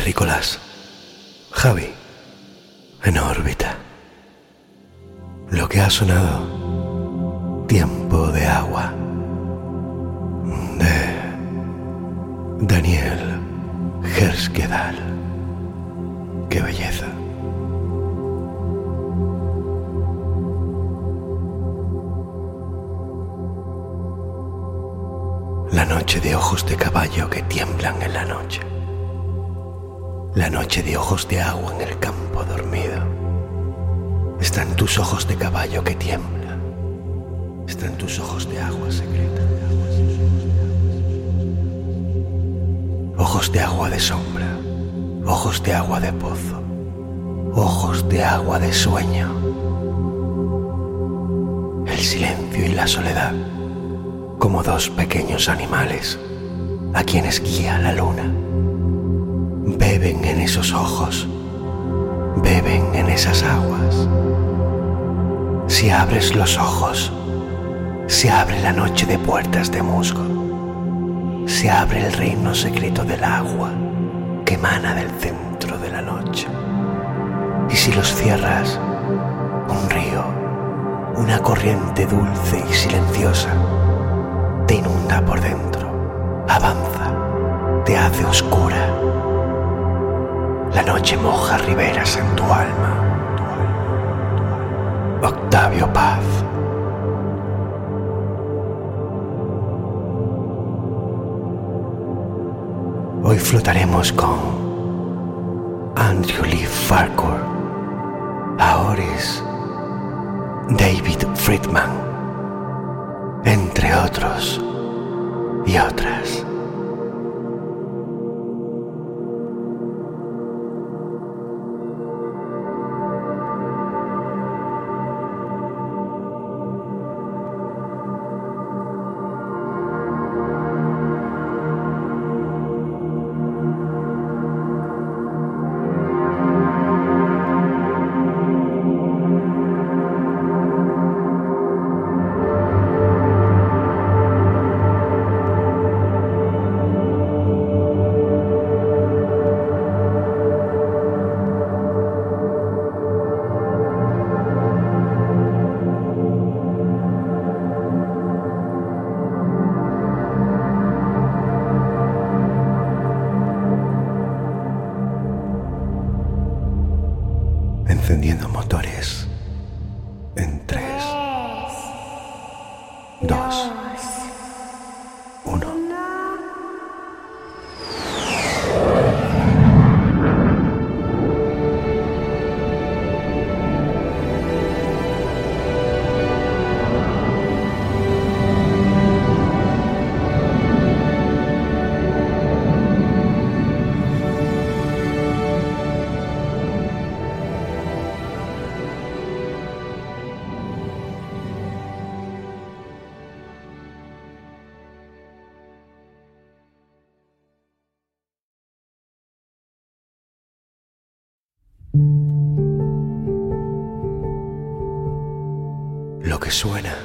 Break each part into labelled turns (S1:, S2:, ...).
S1: terrícolas. Javi, en órbita. Lo que ha sonado, tiempo de agua, de Daniel Gerskedal. Qué belleza. La noche de ojos de caballo que tiemblan en la noche la noche de ojos de agua en el campo dormido. Están tus ojos de caballo que tiemblan. Están tus ojos de agua secreta. Ojos de agua de sombra. Ojos de agua de pozo. Ojos de agua de sueño. El silencio y la soledad como dos pequeños animales a quienes guía la luna beben en esos ojos, beben en esas aguas. Si abres los ojos, se abre la noche de puertas de musgo, se abre el reino secreto del agua que emana del centro de la noche. Y si los cierras, un río, una corriente dulce y silenciosa, te inunda por dentro, avanza, te hace oscura la noche moja riberas en tu alma. Octavio Paz. Hoy flotaremos con Andrew Lee Farquhar, Aoris, David Friedman, entre otros y otras. Suena,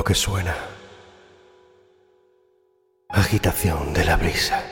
S1: lo que suena. Agitación de la brisa.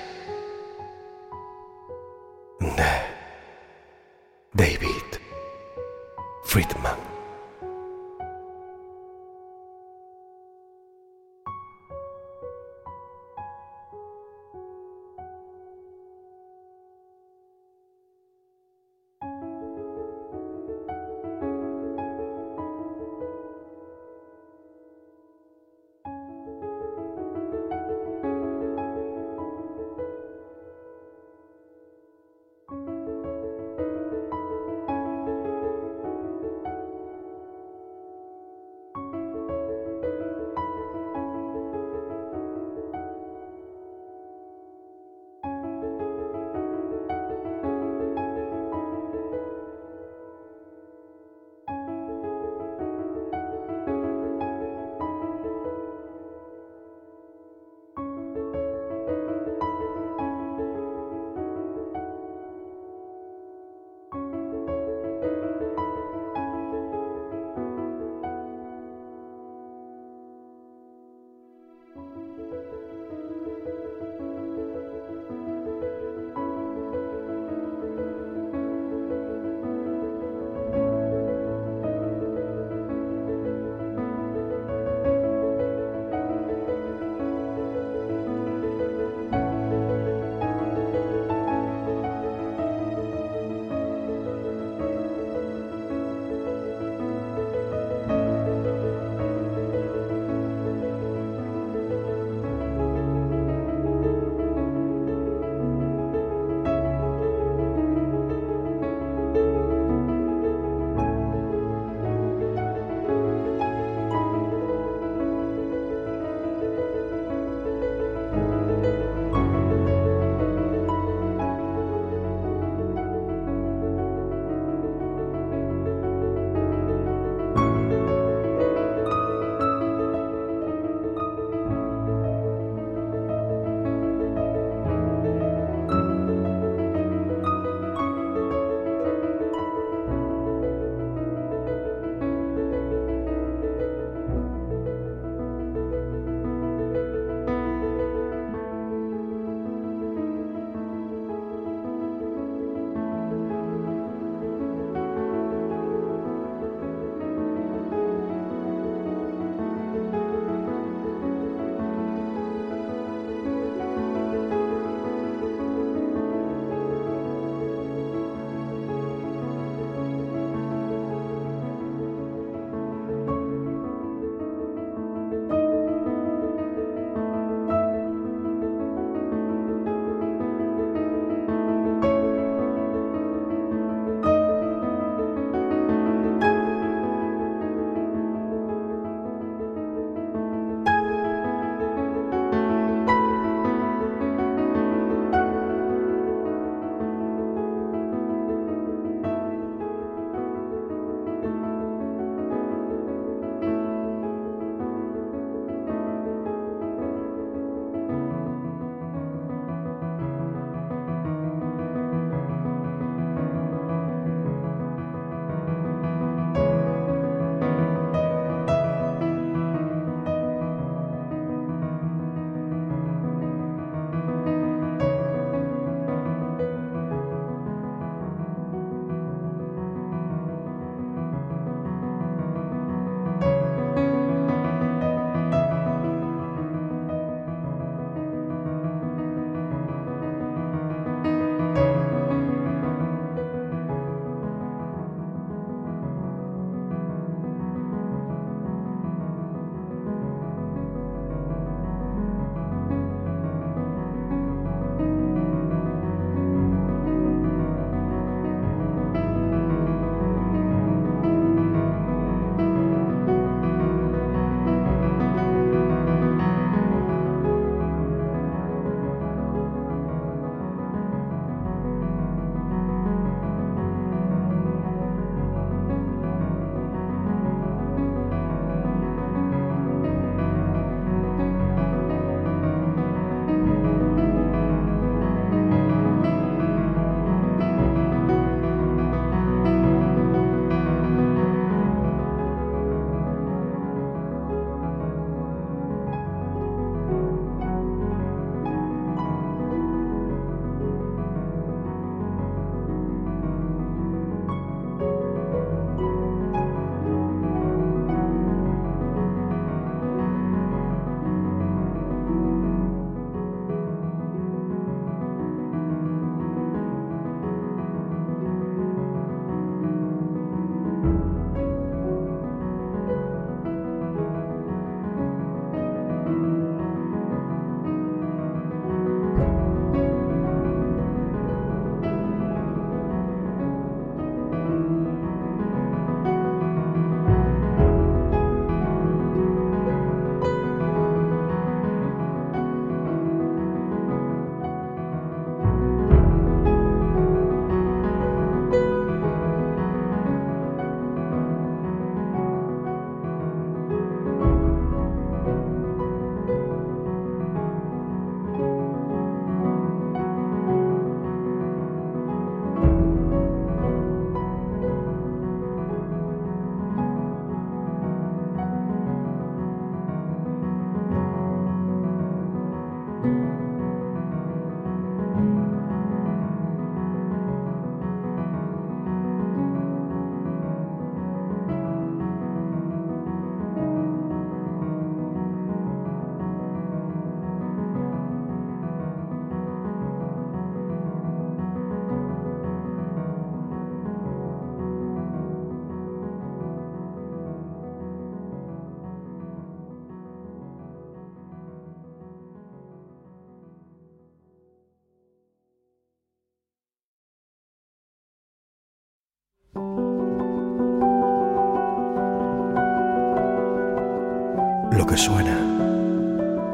S1: Lo que suena,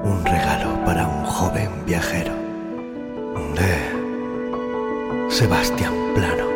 S1: un regalo para un joven viajero de Sebastián Plano.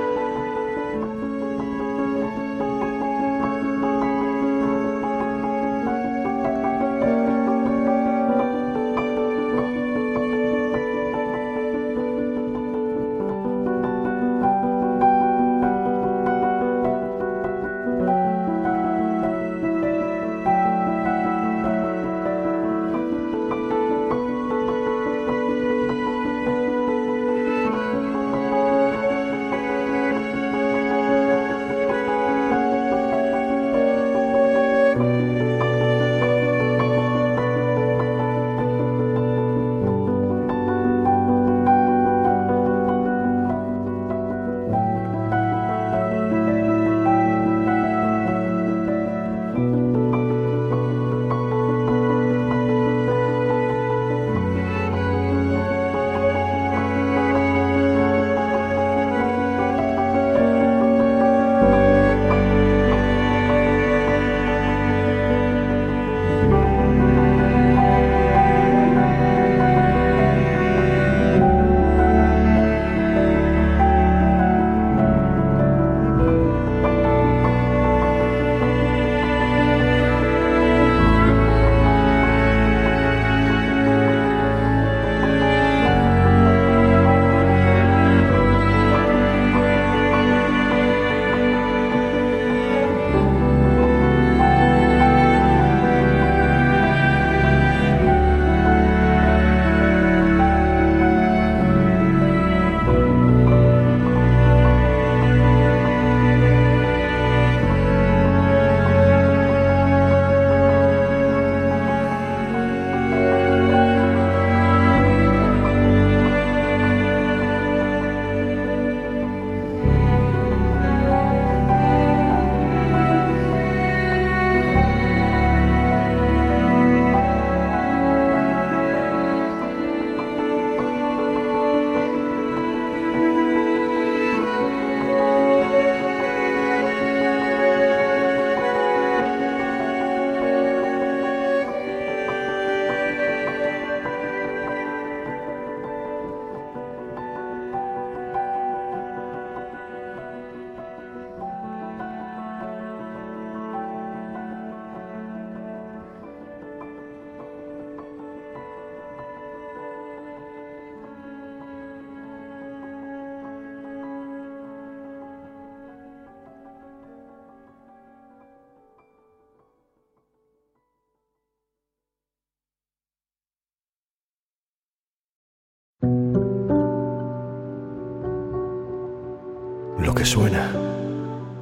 S1: Suena,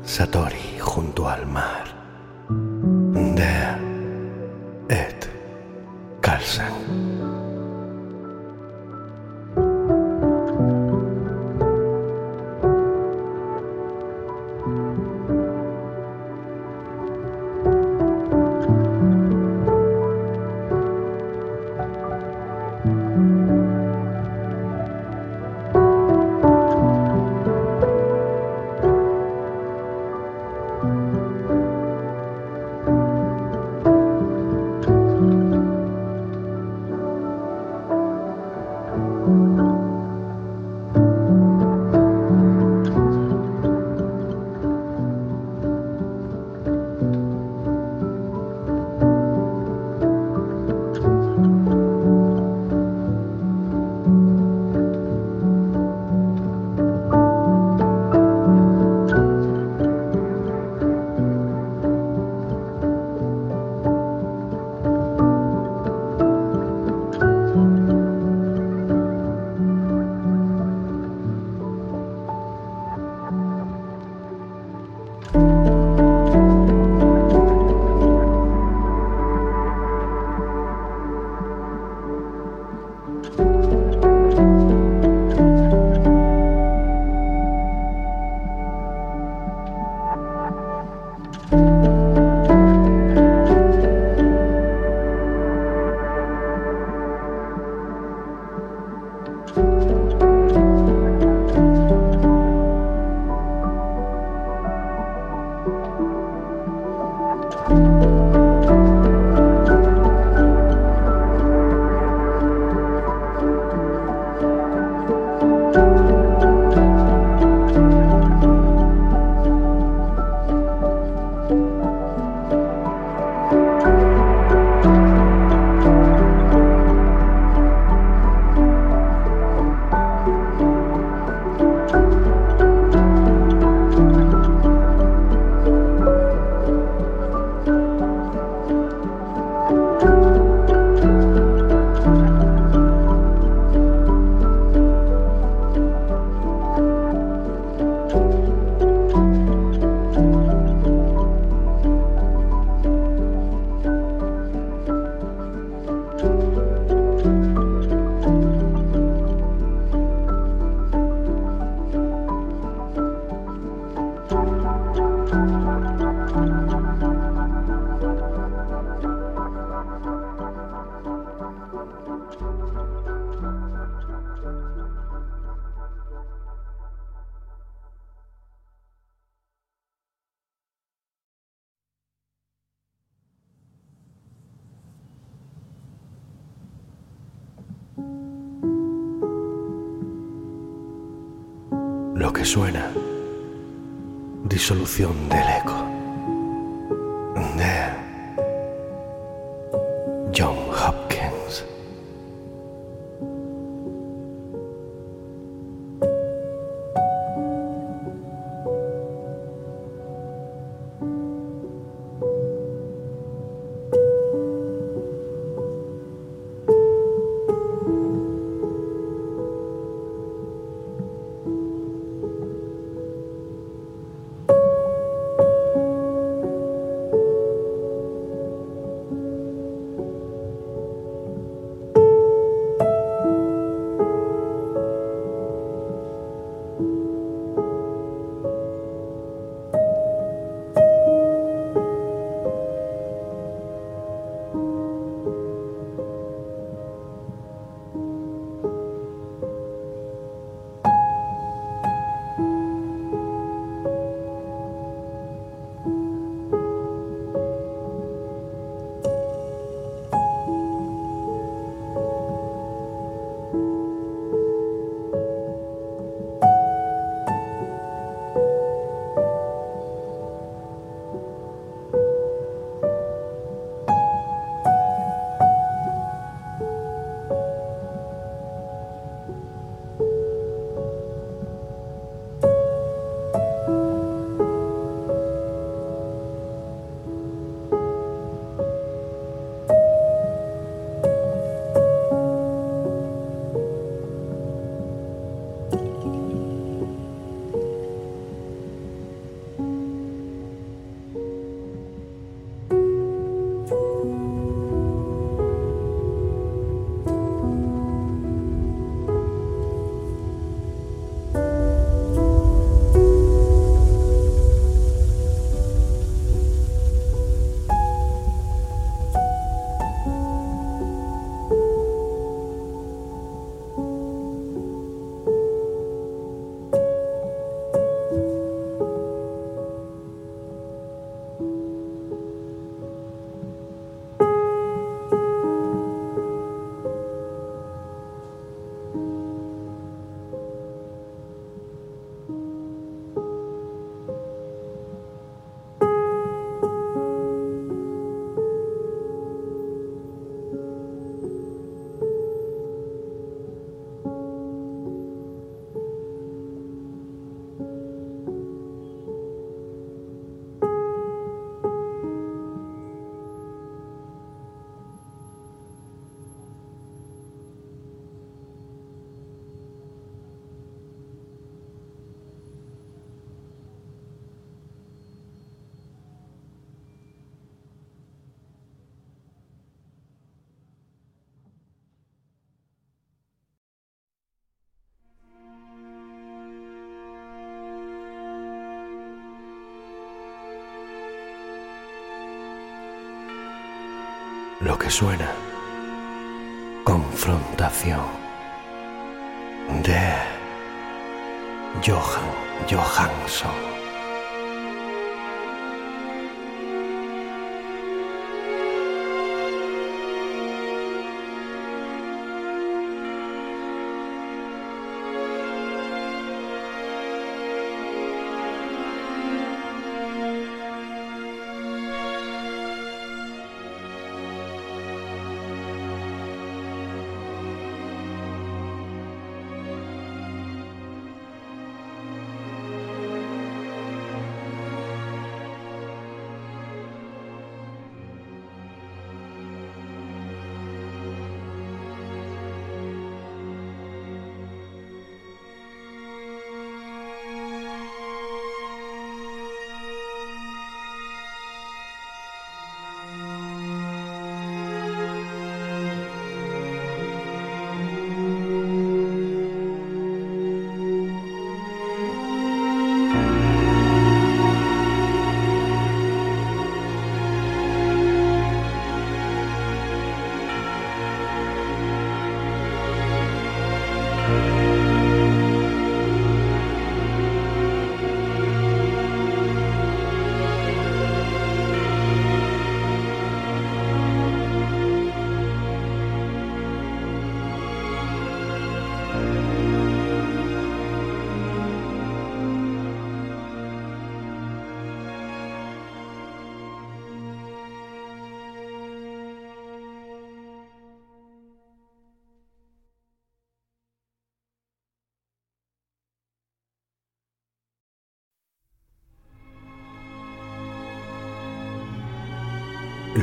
S1: Satori junto al mar. Del lo que suena. Confrontación de Johan Johansson.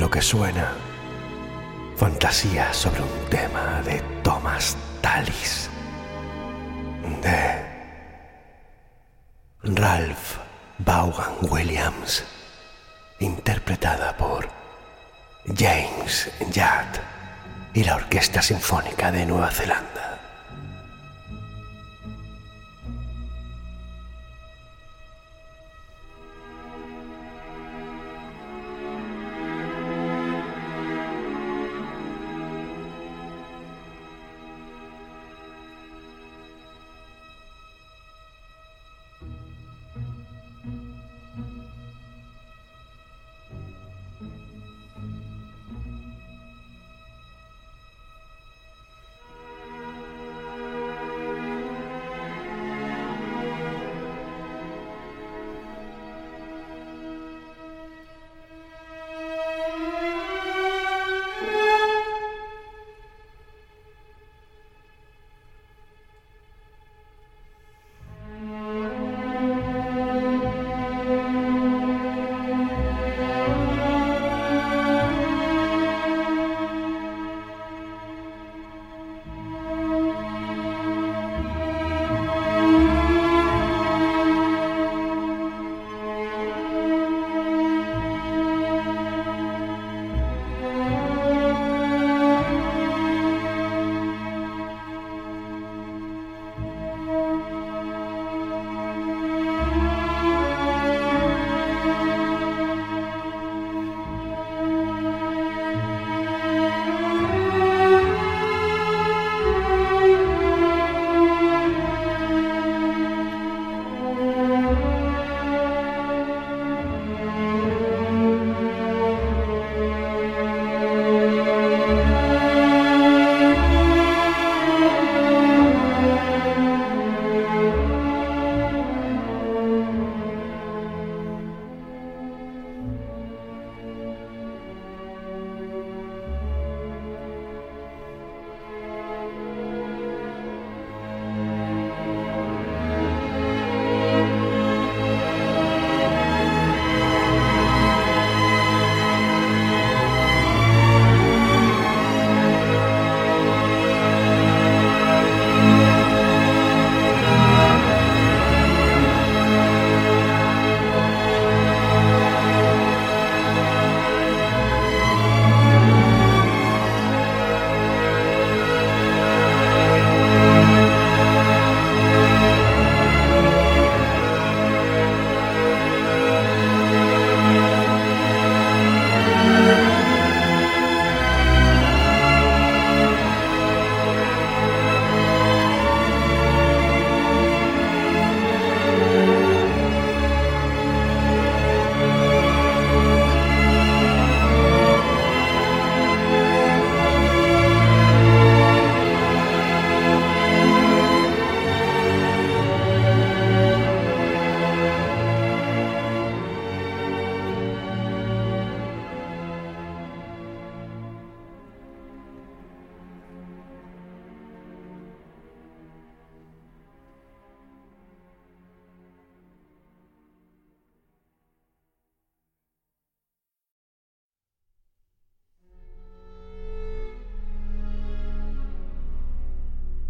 S1: Lo que suena, fantasía sobre un tema de Thomas Tallis, de Ralph Vaughan Williams, interpretada por James Judd y la Orquesta Sinfónica de Nueva Zelanda.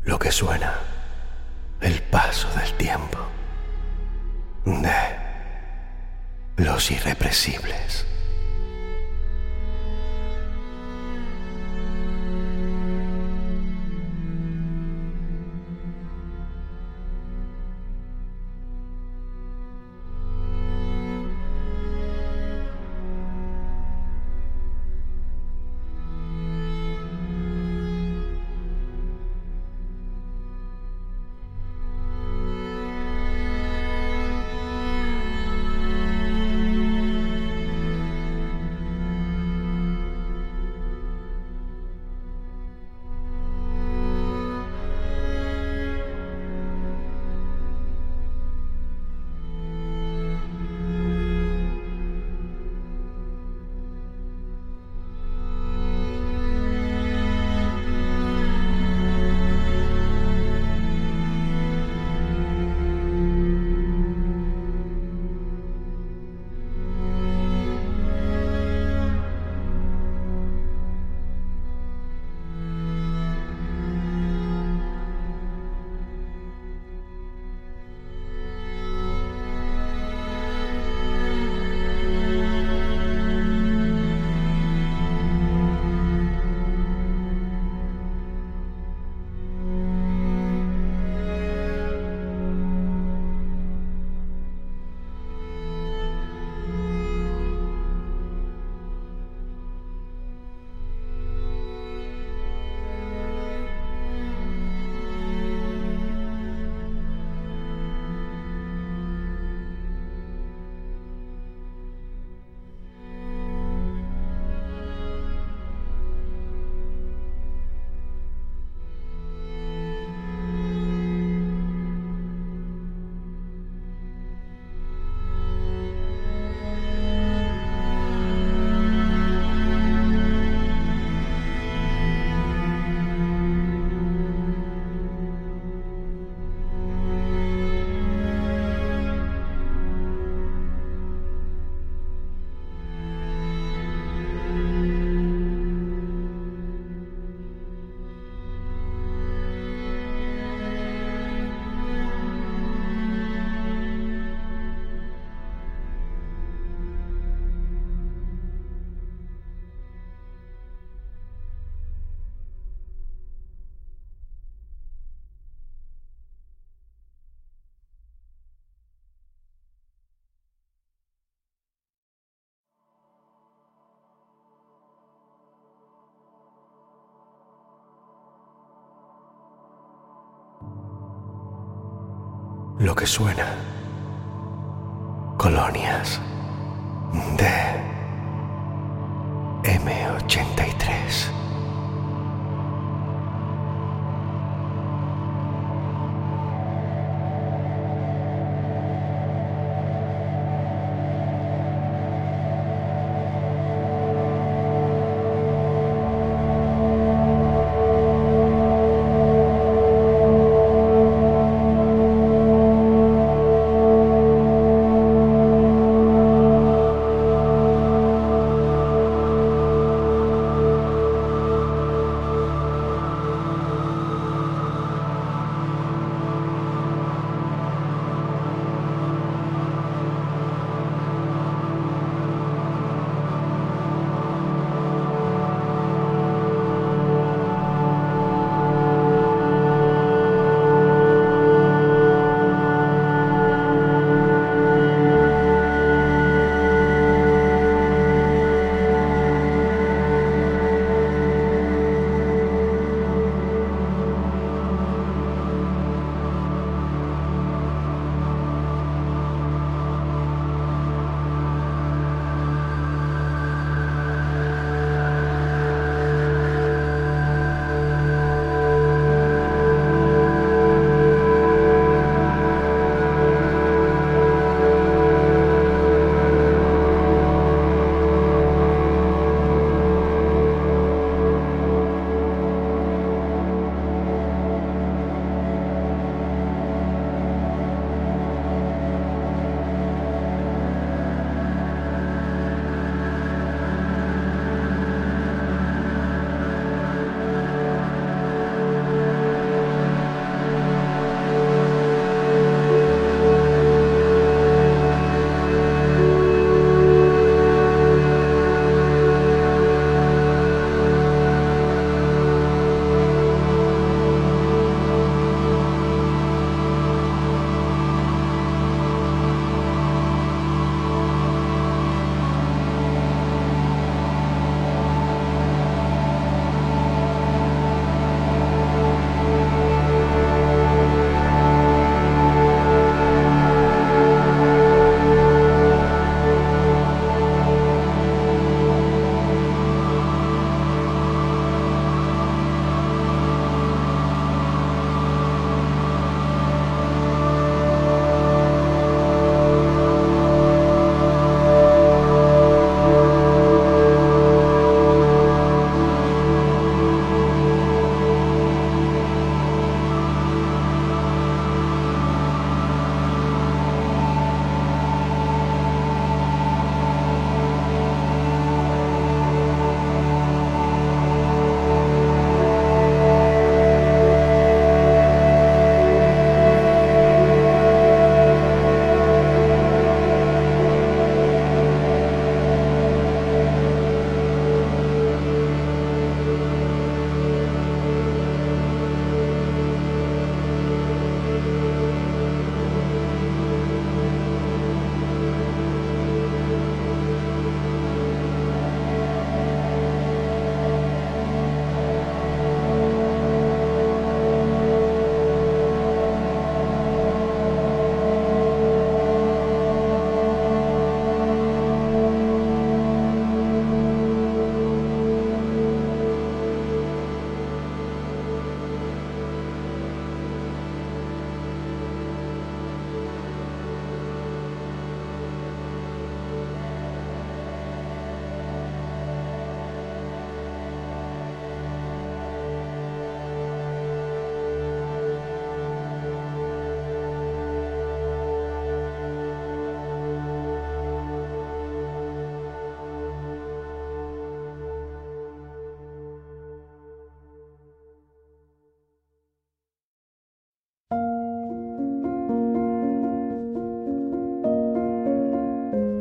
S1: Lo que suena, el paso del tiempo, de los irrepresibles. Lo que suena. Colonias de M83.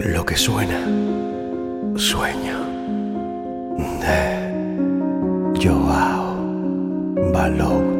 S1: Lo que suena, sueño de Joao Balouta.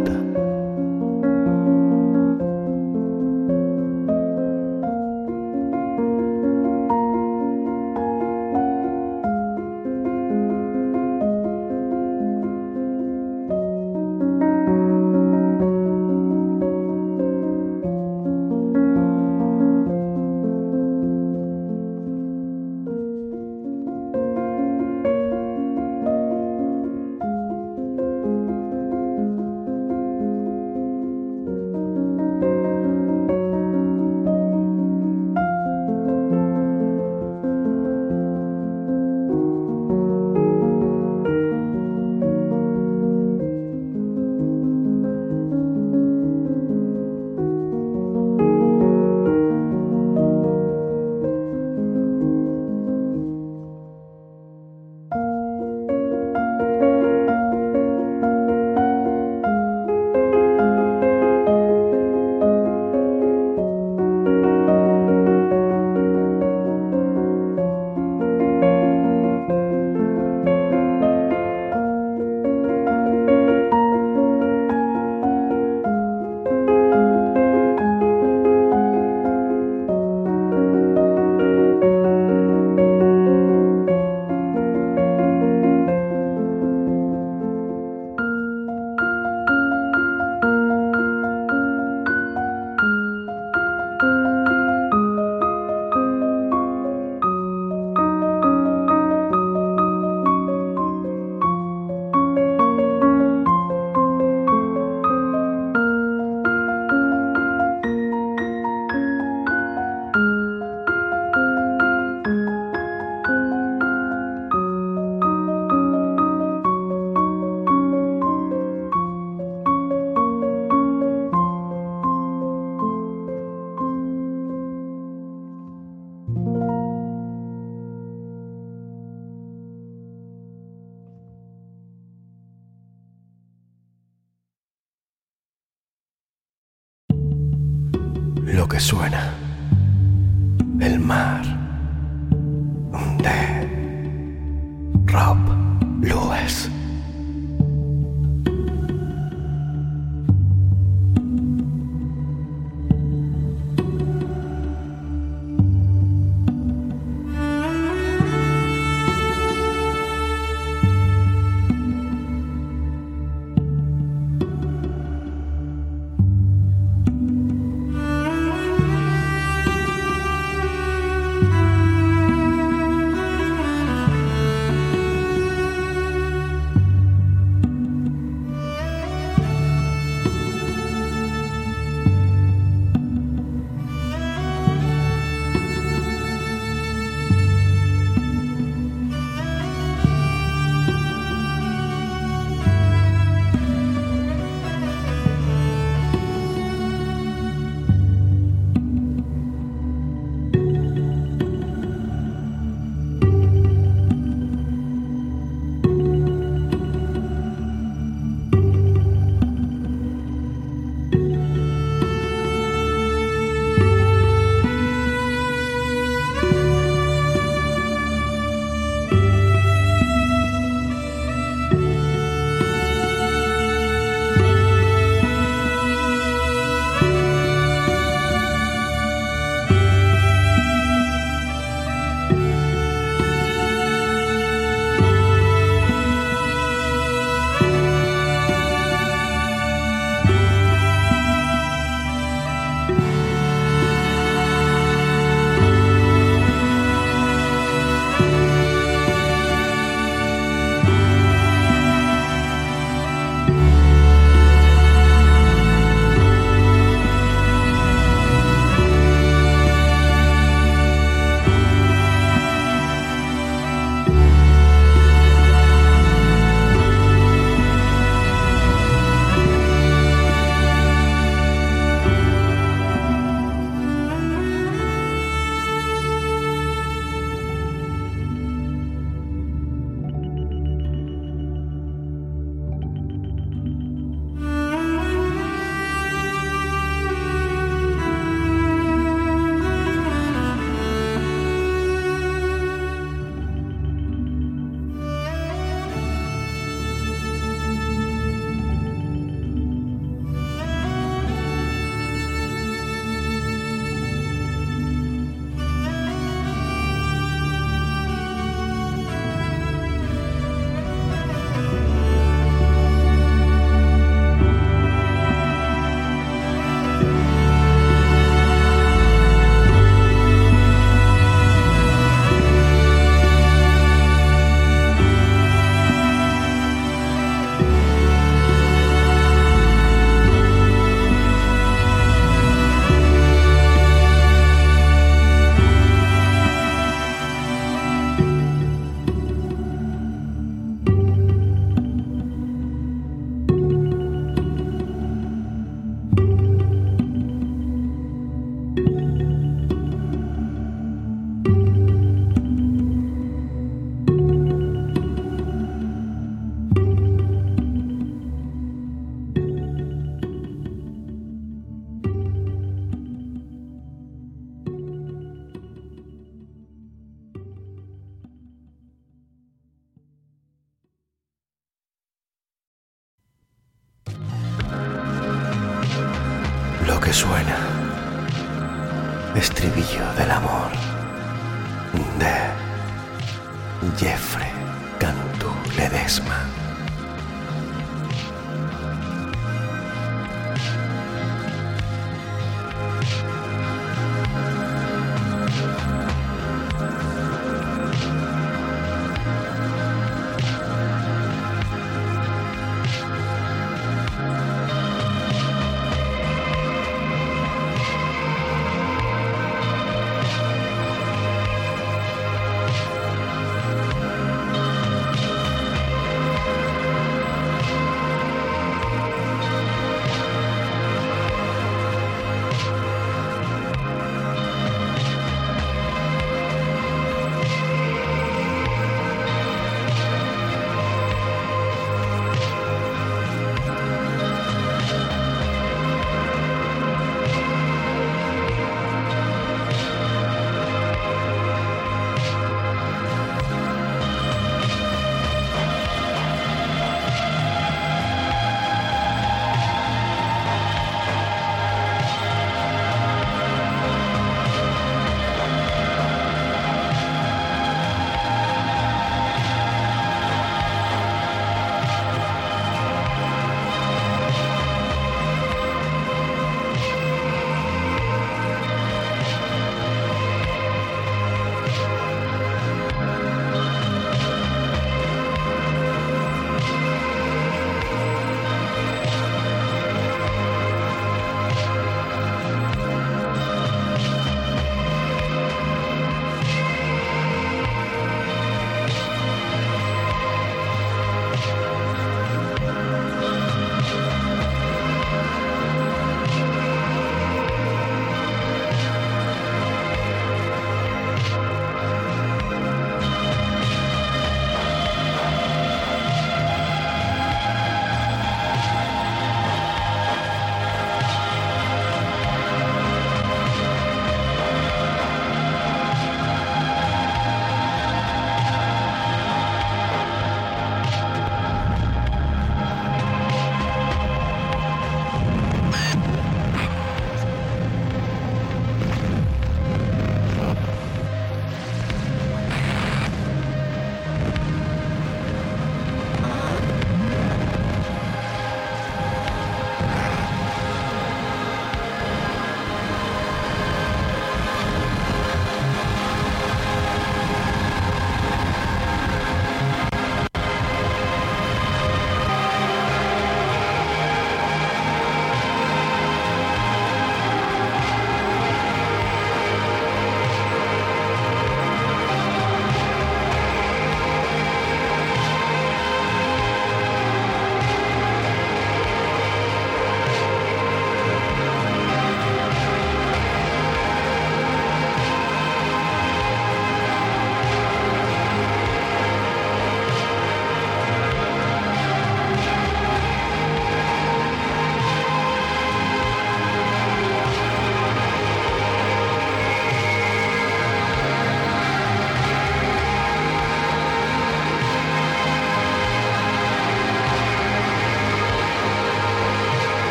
S1: Suena.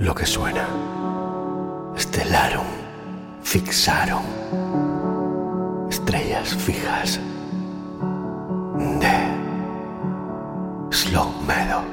S1: Lo que suena. Estelarum, fixaron, estrellas fijas de Slow Meadow.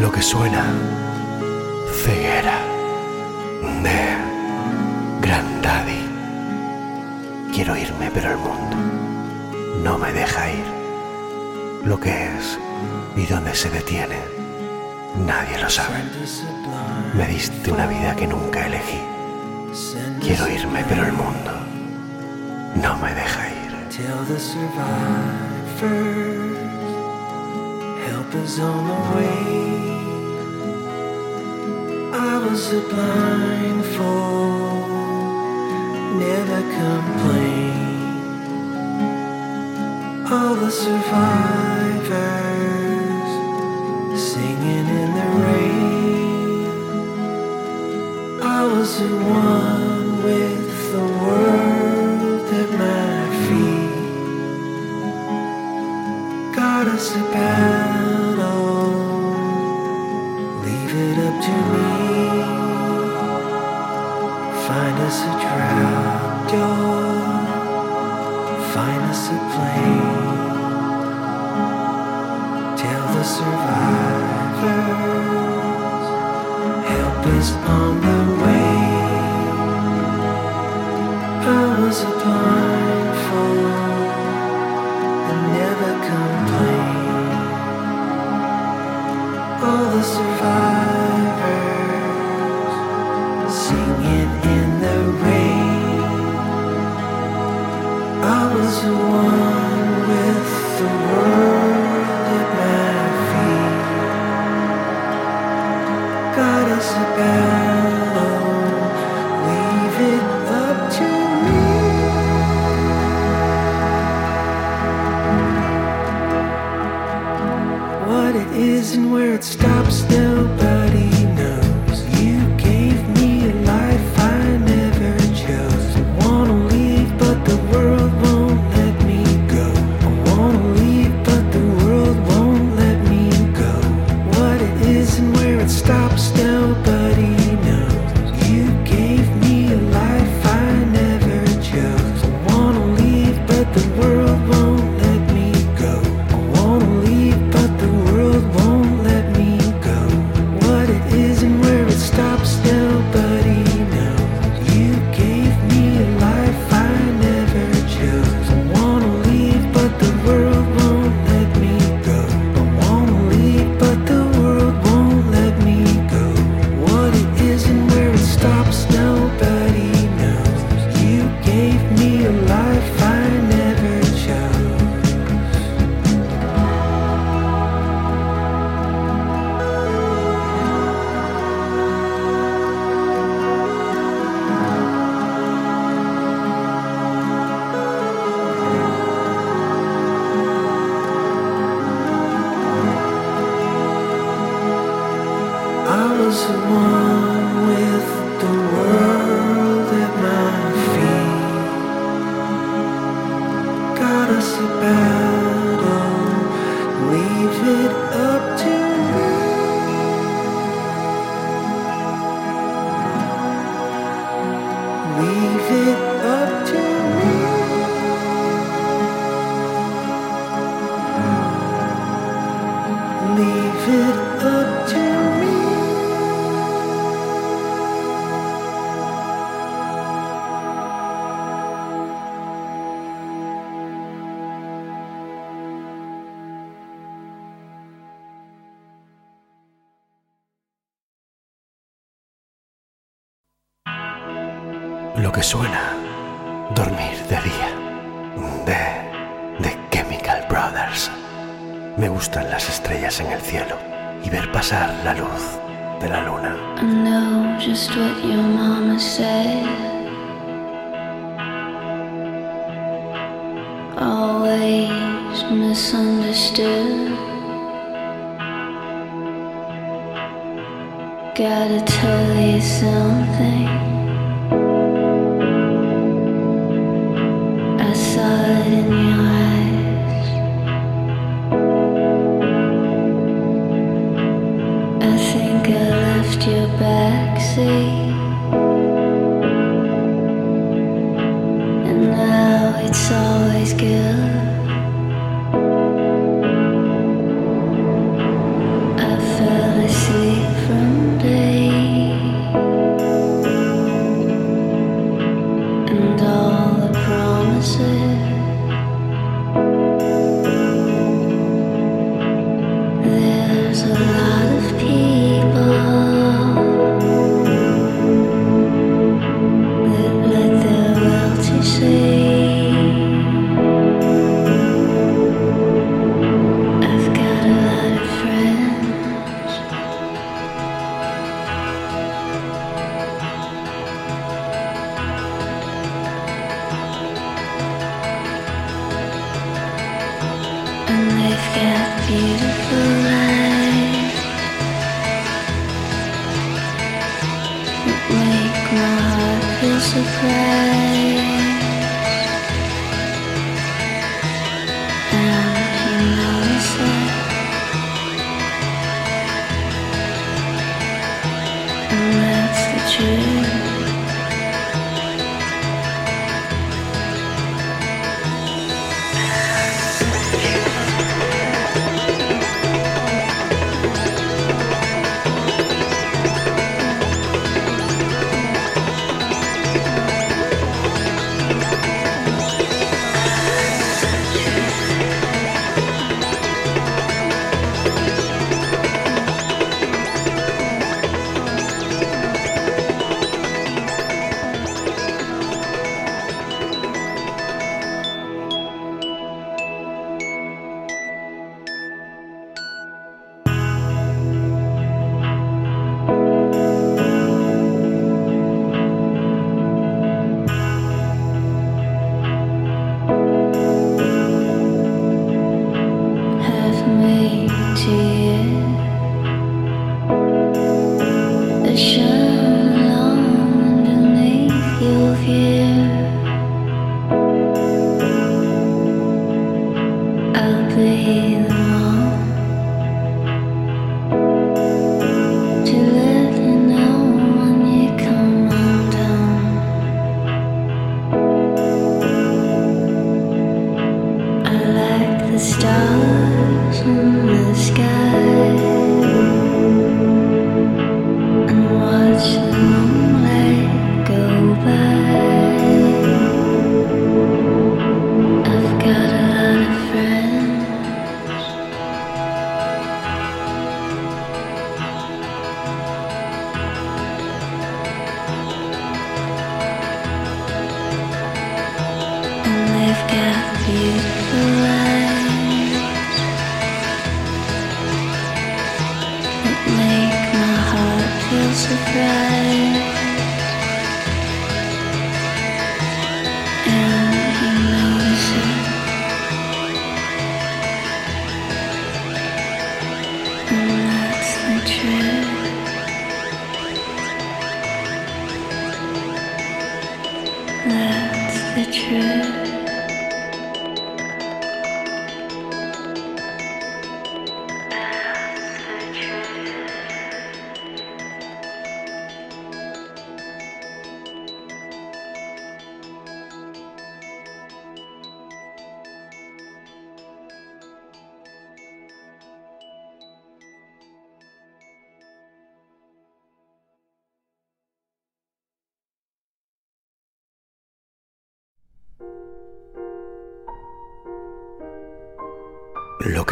S1: lo que suena, ceguera de Grandaddy. Quiero irme, pero el mundo no me deja ir. Lo que es y dónde se detiene, nadie lo sabe. Me diste una vida que nunca elegí. Quiero irme, pero el mundo no me deja ir.
S2: help is on the way. was a blindfold, never complain. All the survivors singing in the rain. I was the one. is on.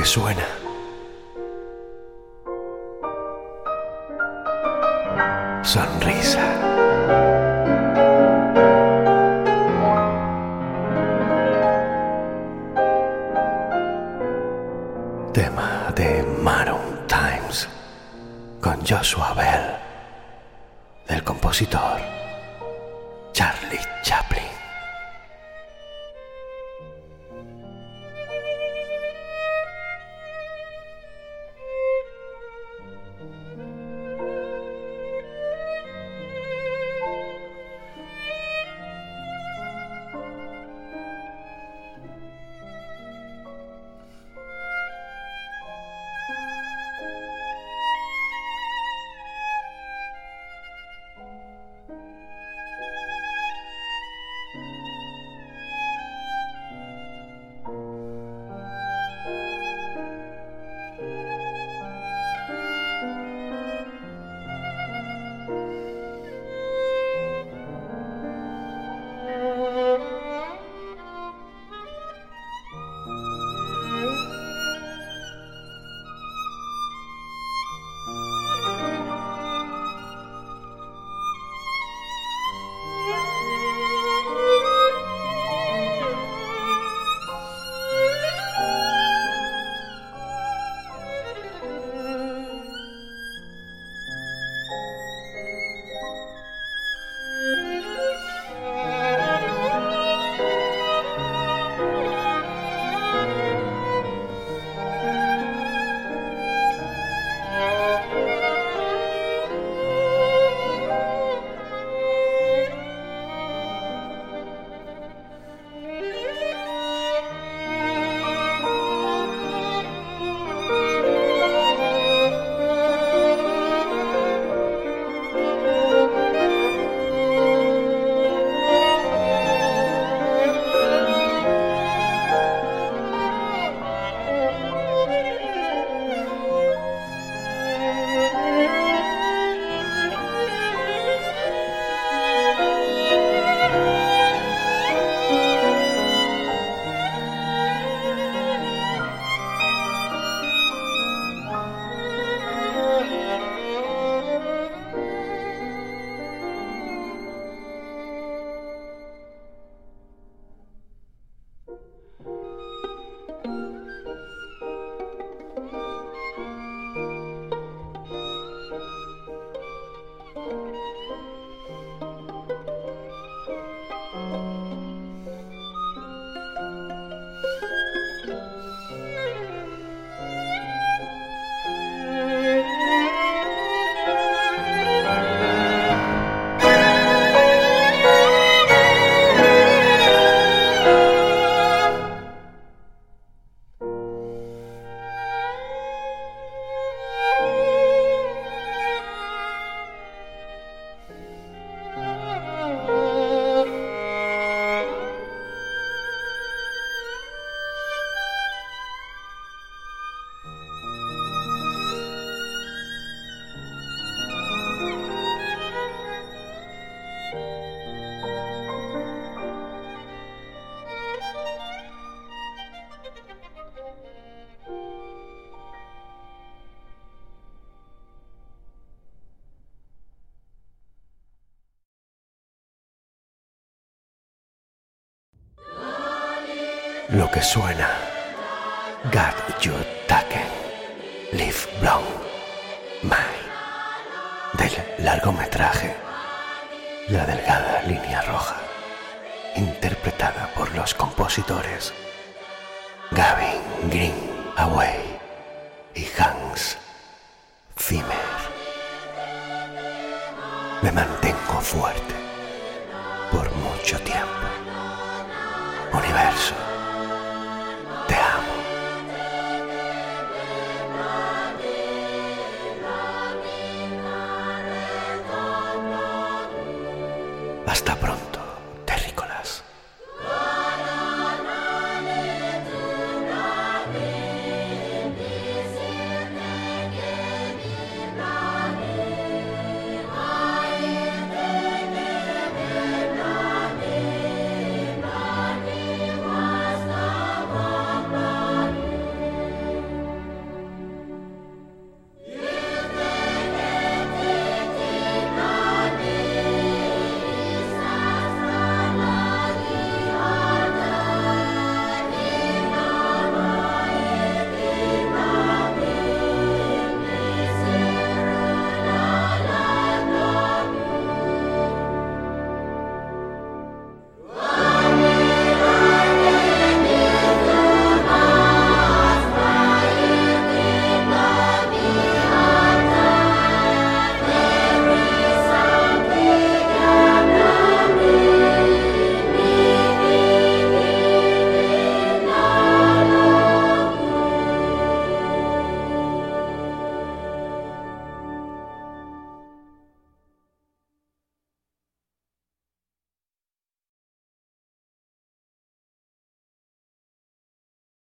S1: Sonrisa. Lo que suena. Got You Taken, Live Blown, My, del largometraje. La delgada línea roja, interpretada por los compositores. Gavin Green Away. Y Hans Zimmer. Me mantengo fuerte. Por mucho tiempo. Universo,